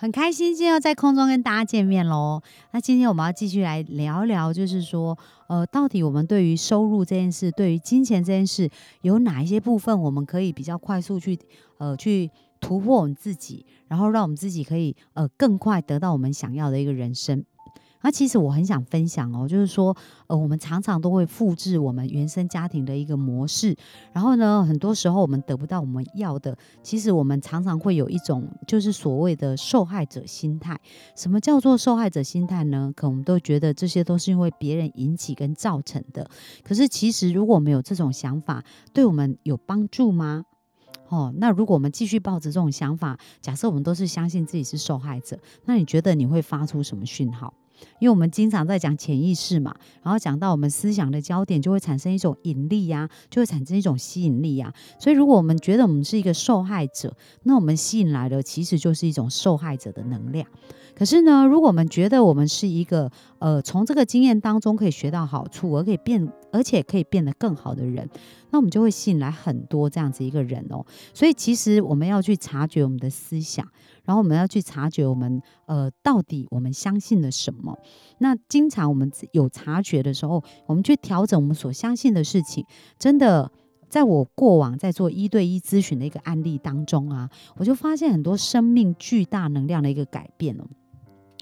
很开心今天要在空中跟大家见面喽。那今天我们要继续来聊聊，就是说，呃，到底我们对于收入这件事，对于金钱这件事，有哪一些部分我们可以比较快速去，呃，去突破我们自己，然后让我们自己可以，呃，更快得到我们想要的一个人生。那其实我很想分享哦，就是说，呃，我们常常都会复制我们原生家庭的一个模式，然后呢，很多时候我们得不到我们要的，其实我们常常会有一种就是所谓的受害者心态。什么叫做受害者心态呢？可能我们都觉得这些都是因为别人引起跟造成的。可是其实如果没有这种想法，对我们有帮助吗？哦，那如果我们继续抱着这种想法，假设我们都是相信自己是受害者，那你觉得你会发出什么讯号？因为我们经常在讲潜意识嘛，然后讲到我们思想的焦点，就会产生一种引力呀，就会产生一种吸引力呀。所以，如果我们觉得我们是一个受害者，那我们吸引来的其实就是一种受害者的能量。可是呢，如果我们觉得我们是一个呃，从这个经验当中可以学到好处，而可以变，而且可以变得更好的人，那我们就会吸引来很多这样子一个人哦。所以，其实我们要去察觉我们的思想。然后我们要去察觉我们呃到底我们相信了什么。那经常我们有察觉的时候，我们去调整我们所相信的事情。真的，在我过往在做一对一咨询的一个案例当中啊，我就发现很多生命巨大能量的一个改变了。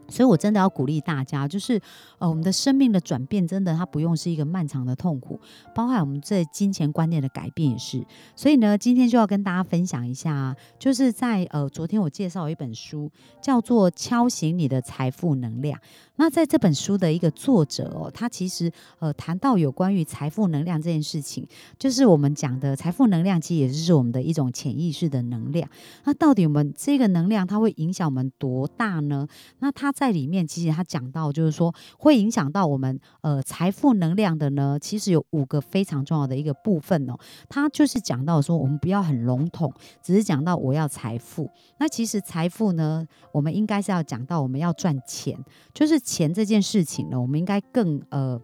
所以，我真的要鼓励大家，就是呃，我们的生命的转变，真的它不用是一个漫长的痛苦，包含我们这金钱观念的改变也是。所以呢，今天就要跟大家分享一下，就是在呃，昨天我介绍一本书，叫做《敲醒你的财富能量》。那在这本书的一个作者哦，他其实呃谈到有关于财富能量这件事情，就是我们讲的财富能量，其实也就是我们的一种潜意识的能量。那到底我们这个能量它会影响我们多大呢？那他在里面其实他讲到，就是说会影响到我们呃财富能量的呢，其实有五个非常重要的一个部分哦。他就是讲到说，我们不要很笼统，只是讲到我要财富。那其实财富呢，我们应该是要讲到我们要赚钱，就是。钱这件事情呢，我们应该更呃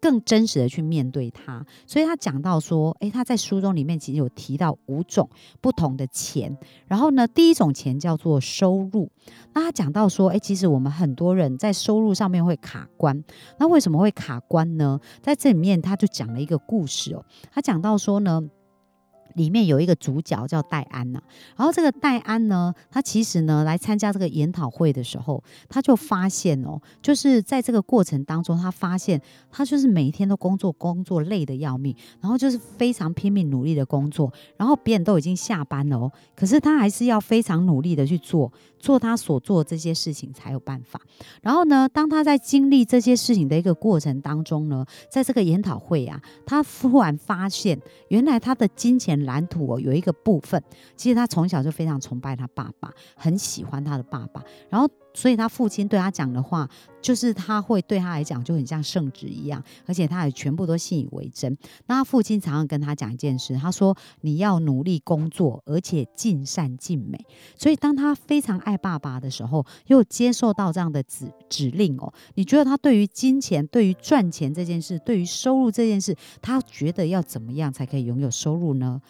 更真实的去面对他。所以他讲到说，诶，他在书中里面其实有提到五种不同的钱。然后呢，第一种钱叫做收入。那他讲到说，诶，其实我们很多人在收入上面会卡关。那为什么会卡关呢？在这里面他就讲了一个故事哦。他讲到说呢。里面有一个主角叫戴安呐，然后这个戴安呢，他其实呢来参加这个研讨会的时候，他就发现哦，就是在这个过程当中，他发现他就是每天都工作，工作累得要命，然后就是非常拼命努力的工作，然后别人都已经下班了哦，可是他还是要非常努力的去做，做他所做这些事情才有办法。然后呢，当他在经历这些事情的一个过程当中呢，在这个研讨会啊，他忽然发现，原来他的金钱。蓝图哦，有一个部分，其实他从小就非常崇拜他爸爸，很喜欢他的爸爸，然后所以他父亲对他讲的话，就是他会对他来讲就很像圣旨一样，而且他也全部都信以为真。那他父亲常常跟他讲一件事，他说你要努力工作，而且尽善尽美。所以当他非常爱爸爸的时候，又接受到这样的指指令哦，你觉得他对于金钱、对于赚钱这件事、对于收入这件事，他觉得要怎么样才可以拥有收入呢？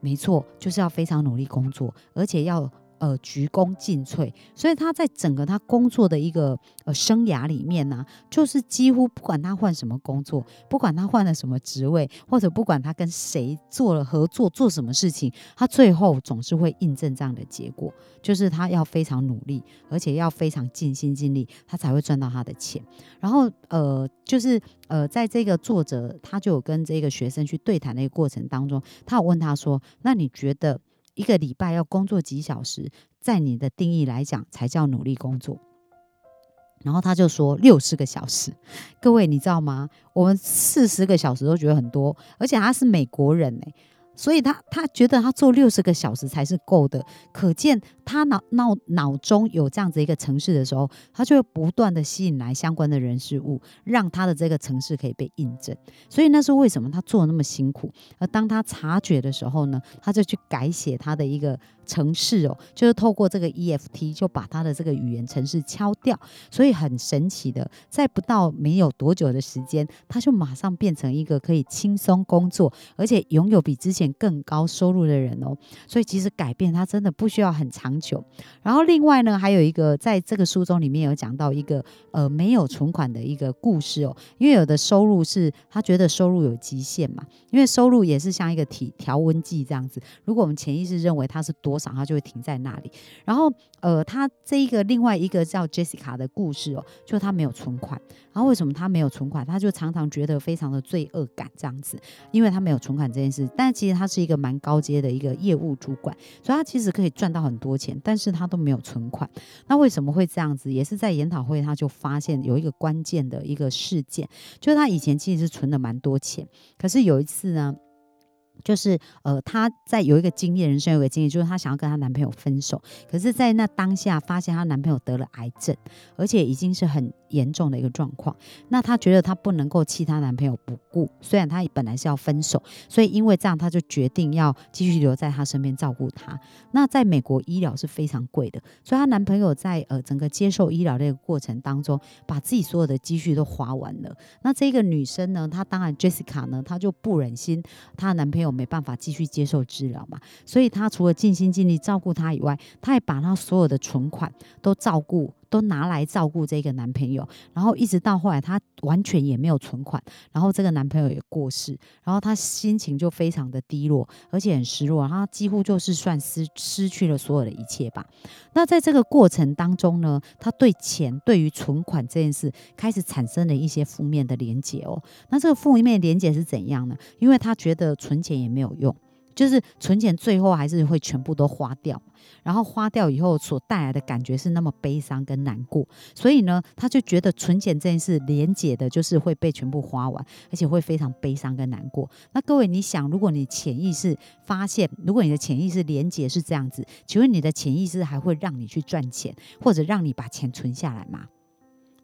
没错，就是要非常努力工作，而且要。呃，鞠躬尽瘁，所以他在整个他工作的一个呃生涯里面呢，就是几乎不管他换什么工作，不管他换了什么职位，或者不管他跟谁做了合作，做什么事情，他最后总是会印证这样的结果，就是他要非常努力，而且要非常尽心尽力，他才会赚到他的钱。然后呃，就是呃，在这个作者他就有跟这个学生去对谈的一个过程当中，他有问他说：“那你觉得？”一个礼拜要工作几小时，在你的定义来讲才叫努力工作。然后他就说六十个小时，各位你知道吗？我们四十个小时都觉得很多，而且他是美国人哎，所以他他觉得他做六十个小时才是够的，可见他脑脑脑中有这样子一个城市的时候，他就会不断的吸引来相关的人事物，让他的这个城市可以被印证。所以那是为什么他做那么辛苦。而当他察觉的时候呢，他就去改写他的一个城市哦，就是透过这个 EFT 就把他的这个语言城市敲掉。所以很神奇的，在不到没有多久的时间，他就马上变成一个可以轻松工作，而且拥有比之前。更高收入的人哦，所以其实改变他真的不需要很长久。然后另外呢，还有一个在这个书中里面有讲到一个呃没有存款的一个故事哦，因为有的收入是他觉得收入有极限嘛，因为收入也是像一个体调温计这样子，如果我们潜意识认为它是多少，它就会停在那里。然后呃，他这一个另外一个叫 Jessica 的故事哦，就他没有存款，然后为什么他没有存款？他就常常觉得非常的罪恶感这样子，因为他没有存款这件事，但其实。他是一个蛮高阶的一个业务主管，所以他其实可以赚到很多钱，但是他都没有存款。那为什么会这样子？也是在研讨会，他就发现有一个关键的一个事件，就是他以前其实是存了蛮多钱，可是有一次呢。就是呃，她在有一个经验，人生有个经验，就是她想要跟她男朋友分手，可是，在那当下发现她男朋友得了癌症，而且已经是很严重的一个状况。那她觉得她不能够弃她男朋友不顾，虽然她本来是要分手，所以因为这样，她就决定要继续留在他身边照顾他。那在美国医疗是非常贵的，所以她男朋友在呃整个接受医疗的一个过程当中，把自己所有的积蓄都花完了。那这个女生呢，她当然 Jessica 呢，她就不忍心她男朋友。没办法继续接受治疗嘛，所以她除了尽心尽力照顾他以外，她还把她所有的存款都照顾，都拿来照顾这个男朋友。然后一直到后来，她完全也没有存款，然后这个男朋友也过世，然后她心情就非常的低落，而且很失落，他几乎就是算失失去了所有的一切吧。那在这个过程当中呢，他对钱、对于存款这件事开始产生了一些负面的连结哦。那这个负面连结是怎样呢？因为他觉得存钱也没有用。就是存钱，最后还是会全部都花掉，然后花掉以后所带来的感觉是那么悲伤跟难过，所以呢，他就觉得存钱这件事连结的就是会被全部花完，而且会非常悲伤跟难过。那各位，你想，如果你潜意识发现，如果你的潜意识连结是这样子，请问你的潜意识还会让你去赚钱，或者让你把钱存下来吗？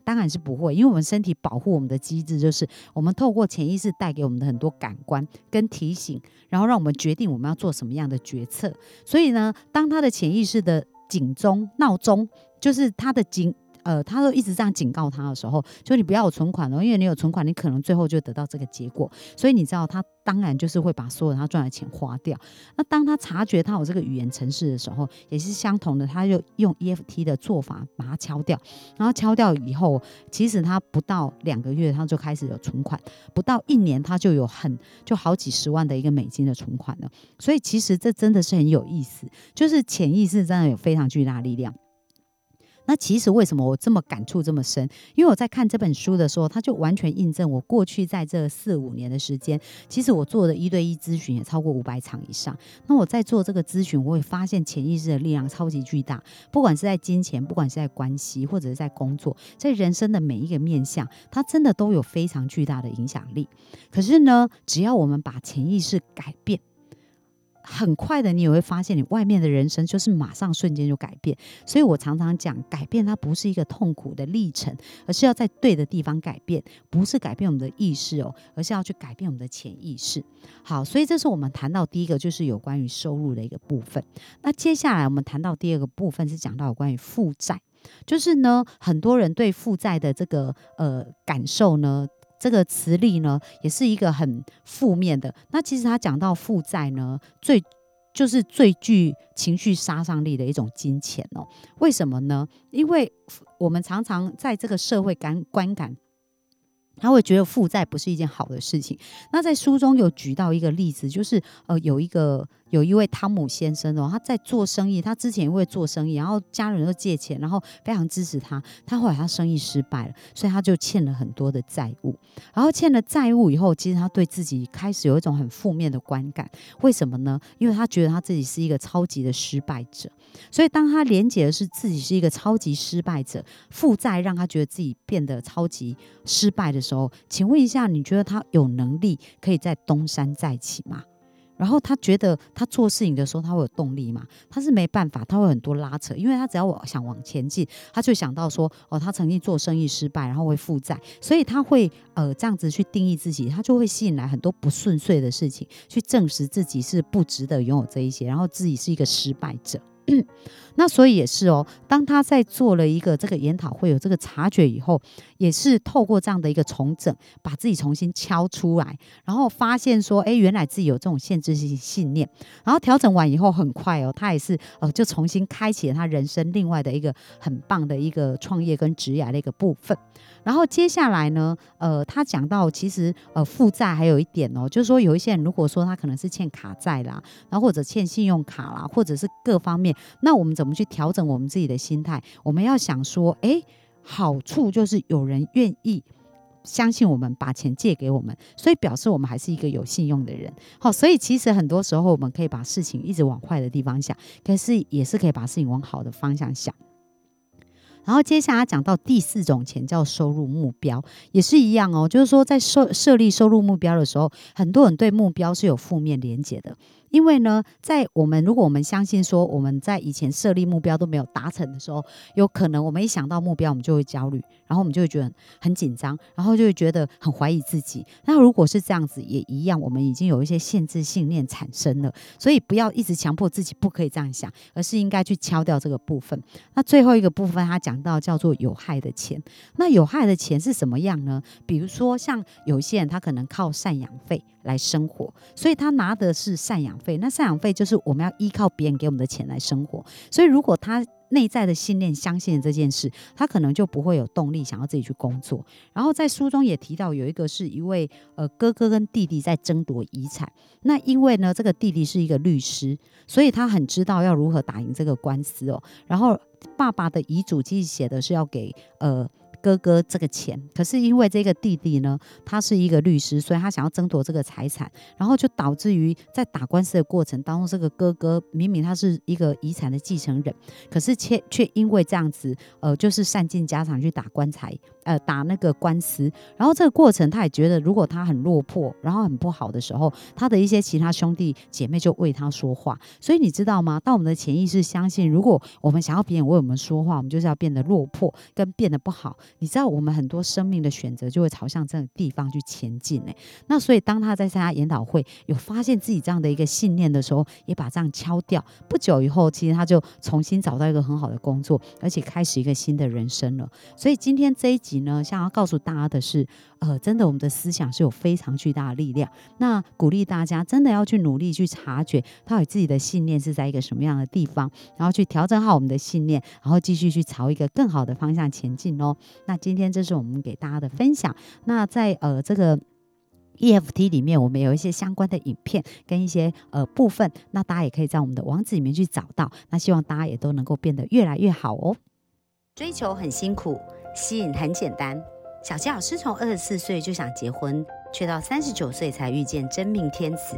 当然是不会，因为我们身体保护我们的机制就是我们透过潜意识带给我们的很多感官跟提醒，然后让我们决定我们要做什么样的决策。所以呢，当他的潜意识的警钟闹钟，就是他的警。呃，他都一直这样警告他的时候，就你不要有存款了，因为你有存款，你可能最后就得到这个结果。所以你知道，他当然就是会把所有他赚的钱花掉。那当他察觉他有这个语言程式的时候，也是相同的，他就用 EFT 的做法把它敲掉。然后敲掉以后，其实他不到两个月，他就开始有存款；不到一年，他就有很就好几十万的一个美金的存款了。所以其实这真的是很有意思，就是潜意识真的有非常巨大力量。那其实为什么我这么感触这么深？因为我在看这本书的时候，它就完全印证我过去在这四五年的时间，其实我做的一对一咨询也超过五百场以上。那我在做这个咨询，我会发现潜意识的力量超级巨大，不管是在金钱，不管是在关系，或者是在工作，在人生的每一个面向，它真的都有非常巨大的影响力。可是呢，只要我们把潜意识改变。很快的，你也会发现，你外面的人生就是马上瞬间就改变。所以我常常讲，改变它不是一个痛苦的历程，而是要在对的地方改变，不是改变我们的意识哦，而是要去改变我们的潜意识。好，所以这是我们谈到第一个，就是有关于收入的一个部分。那接下来我们谈到第二个部分，是讲到有关于负债，就是呢，很多人对负债的这个呃感受呢。这个磁力呢，也是一个很负面的。那其实他讲到负债呢，最就是最具情绪杀伤力的一种金钱哦。为什么呢？因为我们常常在这个社会感观感。他会觉得负债不是一件好的事情。那在书中有举到一个例子，就是呃，有一个有一位汤姆先生哦，他在做生意，他之前因为做生意，然后家人都借钱，然后非常支持他。他后来他生意失败了，所以他就欠了很多的债务。然后欠了债务以后，其实他对自己开始有一种很负面的观感。为什么呢？因为他觉得他自己是一个超级的失败者。所以当他连结的是自己是一个超级失败者，负债让他觉得自己变得超级失败的。时候，请问一下，你觉得他有能力可以在东山再起吗然后他觉得他做事情的时候他会有动力吗？他是没办法，他会很多拉扯，因为他只要我想往前进，他就想到说，哦，他曾经做生意失败，然后会负债，所以他会呃这样子去定义自己，他就会吸引来很多不顺遂的事情，去证实自己是不值得拥有这一些，然后自己是一个失败者。那所以也是哦，当他在做了一个这个研讨会有这个察觉以后，也是透过这样的一个重整，把自己重新敲出来，然后发现说，哎，原来自己有这种限制性信念，然后调整完以后，很快哦，他也是呃，就重新开启了他人生另外的一个很棒的一个创业跟职业的一个部分。然后接下来呢，呃，他讲到其实呃负债还有一点哦，就是说有一些人如果说他可能是欠卡债啦，然后或者欠信用卡啦，或者是各方面，那我们怎怎么去调整我们自己的心态？我们要想说，哎，好处就是有人愿意相信我们，把钱借给我们，所以表示我们还是一个有信用的人。好，所以其实很多时候我们可以把事情一直往坏的地方想，可是也是可以把事情往好的方向想。然后接下来讲到第四种钱叫收入目标，也是一样哦，就是说在设设立收入目标的时候，很多人对目标是有负面连结的。因为呢，在我们如果我们相信说我们在以前设立目标都没有达成的时候，有可能我们一想到目标，我们就会焦虑，然后我们就会觉得很紧张，然后就会觉得很怀疑自己。那如果是这样子，也一样，我们已经有一些限制信念产生了。所以不要一直强迫自己不可以这样想，而是应该去敲掉这个部分。那最后一个部分，他讲到叫做有害的钱。那有害的钱是什么样呢？比如说像有些人他可能靠赡养费来生活，所以他拿的是赡养。费那赡养费就是我们要依靠别人给我们的钱来生活，所以如果他内在的信念相信这件事，他可能就不会有动力想要自己去工作。然后在书中也提到，有一个是一位呃哥哥跟弟弟在争夺遗产，那因为呢这个弟弟是一个律师，所以他很知道要如何打赢这个官司哦。然后爸爸的遗嘱其实写的是要给呃。哥哥这个钱，可是因为这个弟弟呢，他是一个律师，所以他想要争夺这个财产，然后就导致于在打官司的过程当中，这个哥哥明明他是一个遗产的继承人，可是却却因为这样子，呃，就是散尽家产去打官司。呃，打那个官司，然后这个过程他也觉得，如果他很落魄，然后很不好的时候，他的一些其他兄弟姐妹就为他说话。所以你知道吗？当我们的潜意识相信，如果我们想要别人为我们说话，我们就是要变得落魄，跟变得不好。你知道，我们很多生命的选择就会朝向这个地方去前进呢。那所以，当他在参加研讨会，有发现自己这样的一个信念的时候，也把这样敲掉。不久以后，其实他就重新找到一个很好的工作，而且开始一个新的人生了。所以今天这一集。呢，想要告诉大家的是，呃，真的，我们的思想是有非常巨大的力量。那鼓励大家真的要去努力去察觉，到底自己的信念是在一个什么样的地方，然后去调整好我们的信念，然后继续去朝一个更好的方向前进哦。那今天这是我们给大家的分享。那在呃这个 EFT 里面，我们有一些相关的影片跟一些呃部分，那大家也可以在我们的网址里面去找到。那希望大家也都能够变得越来越好哦。追求很辛苦。吸引很简单，小纪老师从二十四岁就想结婚，却到三十九岁才遇见真命天子。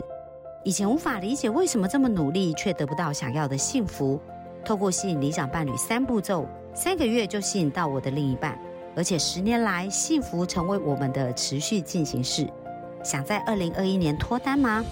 以前无法理解为什么这么努力却得不到想要的幸福。透过吸引理想伴侣三步骤，三个月就吸引到我的另一半，而且十年来幸福成为我们的持续进行式。想在二零二一年脱单吗？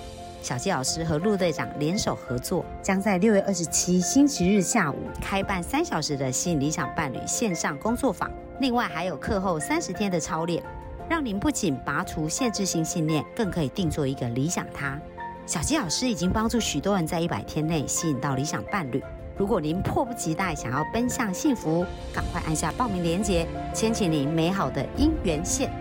小纪老师和陆队长联手合作，将在六月二十七星期日下午开办三小时的吸引理想伴侣线上工作坊。另外还有课后三十天的操练，让您不仅拔除限制性信念，更可以定做一个理想他。小鸡老师已经帮助许多人在一百天内吸引到理想伴侣。如果您迫不及待想要奔向幸福，赶快按下报名链接，牵起您美好的姻缘线。